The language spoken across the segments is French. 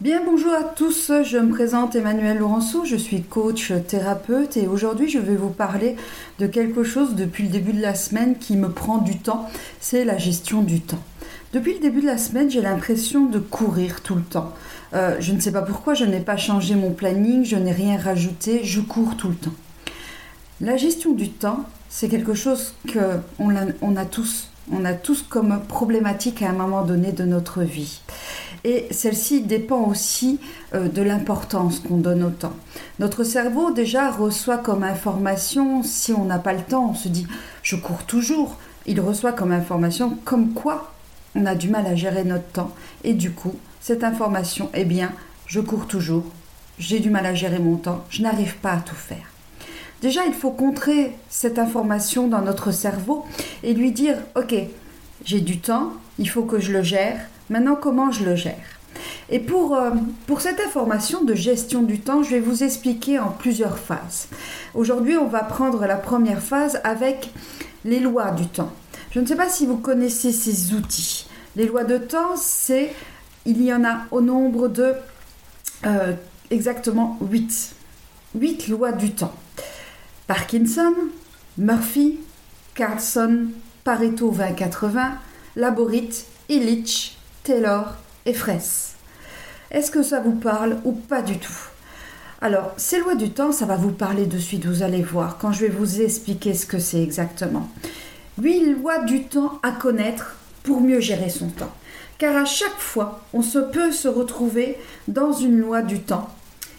Bien, bonjour à tous, je me présente Emmanuel Laurenceau, je suis coach thérapeute et aujourd'hui je vais vous parler de quelque chose depuis le début de la semaine qui me prend du temps, c'est la gestion du temps. Depuis le début de la semaine, j'ai l'impression de courir tout le temps. Euh, je ne sais pas pourquoi, je n'ai pas changé mon planning, je n'ai rien rajouté, je cours tout le temps. La gestion du temps, c'est quelque chose qu'on a, tous. On a tous comme problématique à un moment donné de notre vie. Et celle-ci dépend aussi euh, de l'importance qu'on donne au temps. Notre cerveau déjà reçoit comme information, si on n'a pas le temps, on se dit je cours toujours. Il reçoit comme information comme quoi on a du mal à gérer notre temps. Et du coup, cette information, eh bien, je cours toujours, j'ai du mal à gérer mon temps, je n'arrive pas à tout faire. Déjà, il faut contrer cette information dans notre cerveau et lui dire, ok, j'ai du temps, il faut que je le gère, Maintenant, comment je le gère? Et pour, euh, pour cette information de gestion du temps, je vais vous expliquer en plusieurs phases. Aujourd'hui, on va prendre la première phase avec les lois du temps. Je ne sais pas si vous connaissez ces outils. Les lois de temps, c'est il y en a au nombre de euh, exactement 8. 8 lois du temps. Parkinson, Murphy, Carlson, Pareto 2080, Laborit, Illich, Taylor et Fraisse. Est-ce que ça vous parle ou pas du tout? Alors, ces lois du temps, ça va vous parler de suite, vous allez voir, quand je vais vous expliquer ce que c'est exactement. Huit lois du temps à connaître pour mieux gérer son temps. Car à chaque fois, on se peut se retrouver dans une loi du temps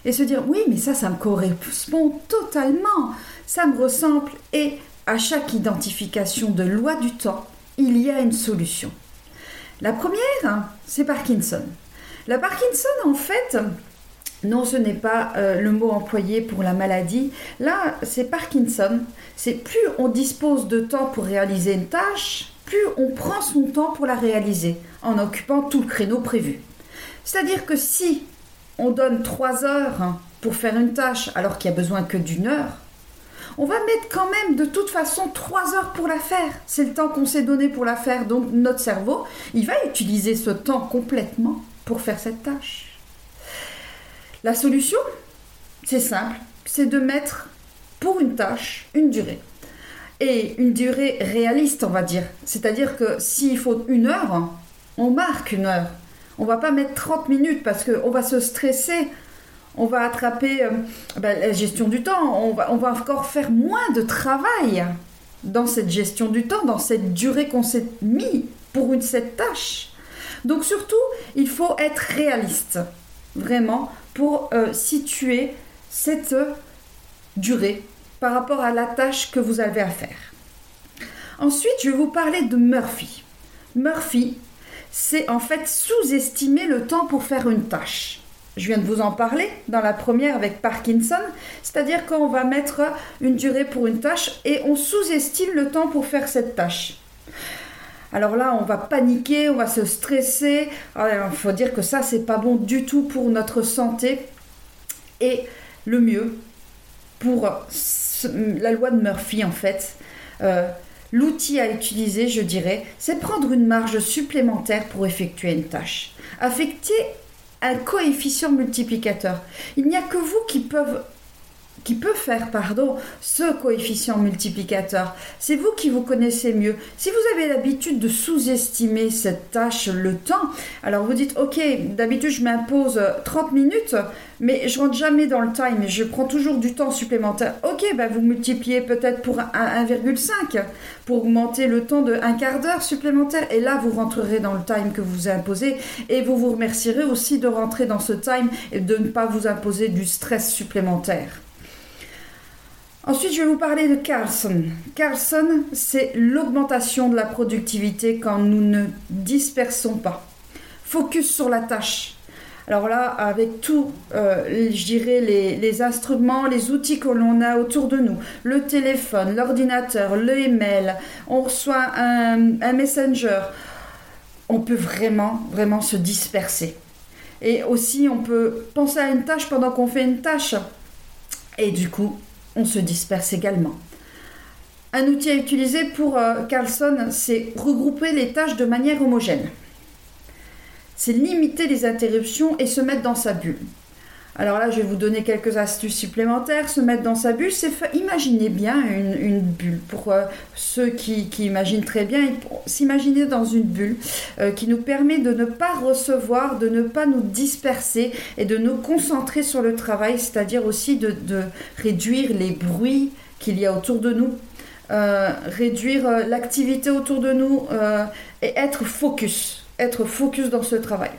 et se dire oui, mais ça, ça me correspond totalement, ça me ressemble. Et à chaque identification de loi du temps, il y a une solution. La première, c'est Parkinson. La Parkinson, en fait, non, ce n'est pas euh, le mot employé pour la maladie. Là, c'est Parkinson. C'est plus on dispose de temps pour réaliser une tâche, plus on prend son temps pour la réaliser, en occupant tout le créneau prévu. C'est-à-dire que si on donne trois heures pour faire une tâche alors qu'il n'y a besoin que d'une heure, on va mettre quand même de toute façon 3 heures pour la faire. C'est le temps qu'on s'est donné pour la faire. Donc notre cerveau, il va utiliser ce temps complètement pour faire cette tâche. La solution, c'est simple, c'est de mettre pour une tâche une durée. Et une durée réaliste, on va dire. C'est-à-dire que s'il faut une heure, on marque une heure. On va pas mettre 30 minutes parce qu'on va se stresser on va attraper euh, ben, la gestion du temps, on va, encore faire moins de travail dans cette gestion du temps, dans cette durée qu'on s'est mis pour une, cette tâche. Donc surtout, il faut être réaliste, vraiment, pour euh, situer cette durée par rapport à la tâche que vous avez à faire. Ensuite, je vais vous parler de Murphy. Murphy, c'est en fait sous-estimer le temps pour faire une tâche. Je viens de vous en parler dans la première avec Parkinson, c'est-à-dire qu'on va mettre une durée pour une tâche et on sous-estime le temps pour faire cette tâche. Alors là, on va paniquer, on va se stresser. Il faut dire que ça, c'est pas bon du tout pour notre santé. Et le mieux, pour la loi de Murphy, en fait, euh, l'outil à utiliser, je dirais, c'est prendre une marge supplémentaire pour effectuer une tâche. Affecter coefficient multiplicateur. Il n'y a que vous qui peuvent qui peut faire pardon, ce coefficient multiplicateur. C'est vous qui vous connaissez mieux. Si vous avez l'habitude de sous-estimer cette tâche, le temps, alors vous dites, ok, d'habitude je m'impose 30 minutes, mais je rentre jamais dans le time, je prends toujours du temps supplémentaire. Ok, ben vous multipliez peut-être pour 1,5 pour augmenter le temps de un quart d'heure supplémentaire, et là vous rentrerez dans le time que vous imposez, et vous vous remercierez aussi de rentrer dans ce time et de ne pas vous imposer du stress supplémentaire. Ensuite, je vais vous parler de Carlson. Carlson, c'est l'augmentation de la productivité quand nous ne dispersons pas. Focus sur la tâche. Alors là, avec tout, euh, je dirais, les, instruments, les outils que l'on a autour de nous, le téléphone, l'ordinateur, le email, on reçoit un messenger, on peut vraiment, vraiment se disperser. Et aussi, on peut penser à une tâche pendant qu'on fait une tâche. Et du coup, on se disperse également. Un outil à utiliser pour euh, Carlson, c'est regrouper les tâches de manière homogène. c'est limiter les interruptions et se mettre dans sa bulle. Alors là, je vais vous donner quelques astuces supplémentaires. Se mettre dans sa bulle, c'est imaginer bien une, bulle. Pour euh, ceux qui, imaginent très bien, s'imaginer dans une bulle euh, qui nous permet de ne pas recevoir, de ne pas nous disperser et de nous concentrer sur le travail, c'est-à-dire aussi de, réduire les bruits qu'il y a autour de nous, euh, réduire l'activité autour de nous et être focus, être focus dans ce travail.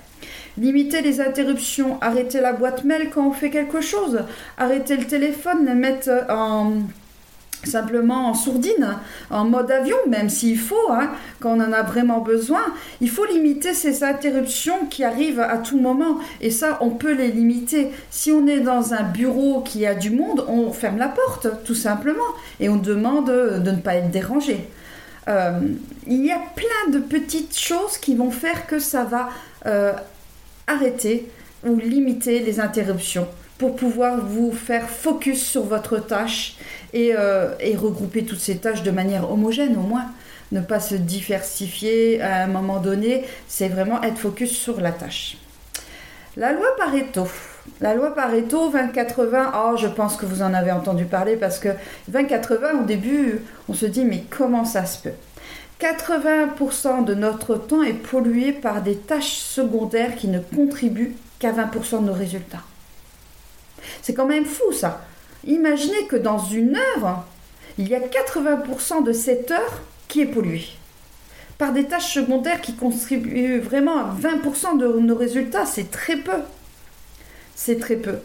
Limiter les interruptions, arrêter la boîte mail quand on fait quelque chose, arrêter le téléphone, mettre en simplement en sourdine, en mode avion, même s'il faut, hein, quand on en a vraiment besoin. Il faut limiter ces interruptions qui arrivent à tout moment. Et ça, on peut les limiter. Si on est dans un bureau qui a du monde, on ferme la porte, tout simplement. Et on demande de ne pas être dérangé. Euh, il y a plein de petites choses qui vont faire que ça va euh, arrêter ou limiter les interruptions pour pouvoir vous faire focus sur votre tâche et, euh, et, regrouper toutes ces tâches de manière homogène au moins. Ne pas se diversifier à un moment donné, c'est vraiment être focus sur la tâche. La loi Pareto. La loi Pareto 20-80, oh, je pense que vous en avez entendu parler parce que 20-80, au début, on se dit mais comment ça se peut? 80% de notre temps est pollué par des tâches secondaires qui ne contribuent qu'à 20% de nos résultats. C'est quand même fou ça. Imaginez que dans une heure, il y a 80% de cette heure qui est polluée par des tâches secondaires qui contribuent vraiment à 20% de nos résultats. C'est très peu. C'est très peu.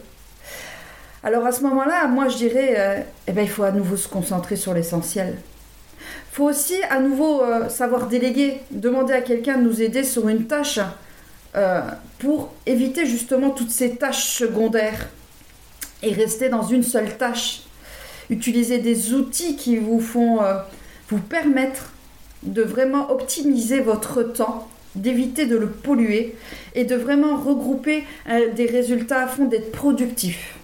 Alors à ce moment-là, moi je dirais, euh, eh ben, il faut à nouveau se concentrer sur l'essentiel faut aussi à nouveau euh, savoir déléguer, demander à quelqu'un de nous aider sur une tâche euh, pour éviter justement toutes ces tâches secondaires et rester dans une seule tâche. Utiliser des outils qui vous font vous permettre de vraiment optimiser votre temps, d'éviter de le polluer et de vraiment regrouper des résultats à fond, d'être productif.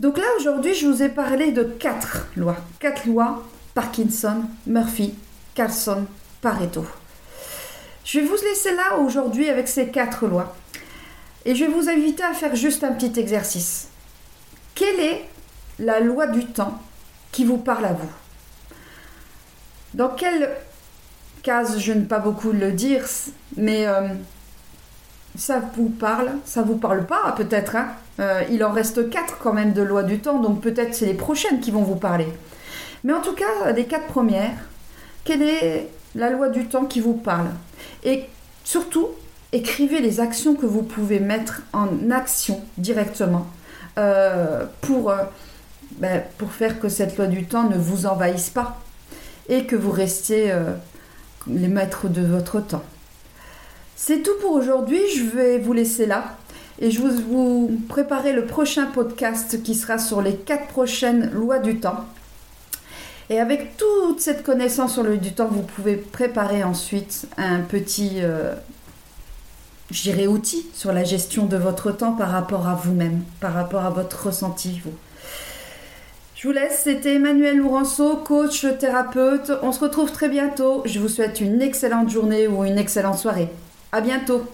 Donc là aujourd'hui je vous ai parlé de quatre lois, quatre lois Parkinson, Murphy, Carlson, Pareto. Je vais vous laisser là aujourd'hui avec ces quatre lois. Et je vais vous inviter à faire juste un petit exercice. Quelle est la loi du temps qui vous parle à vous? Dans quelle case, je ne pas beaucoup le dire, mais euh, ça vous parle, ça vous parle pas peut-être. Hein euh, il en reste quatre quand même de lois du temps, donc peut-être c'est les prochaines qui vont vous parler. Mais en tout cas, les quatre premières, quelle est la loi du temps qui vous parle? Et surtout, écrivez les actions que vous pouvez mettre en action directement euh, pour, ben, pour faire que cette loi du temps ne vous envahisse pas et que vous restiez les maîtres de votre temps. C'est tout pour aujourd'hui, je vais vous laisser là et je vous, vous préparer le prochain podcast qui sera sur les quatre prochaines lois du temps. Et avec toute cette connaissance sur le du temps, vous pouvez préparer ensuite un petit, euh, je dirais, outil sur la gestion de votre temps par rapport à vous-même, par rapport à votre ressenti. Je vous laisse, c'était Emmanuel Lourenceau, coach, thérapeute. On se retrouve très bientôt. Je vous souhaite une excellente journée ou une excellente soirée. À bientôt.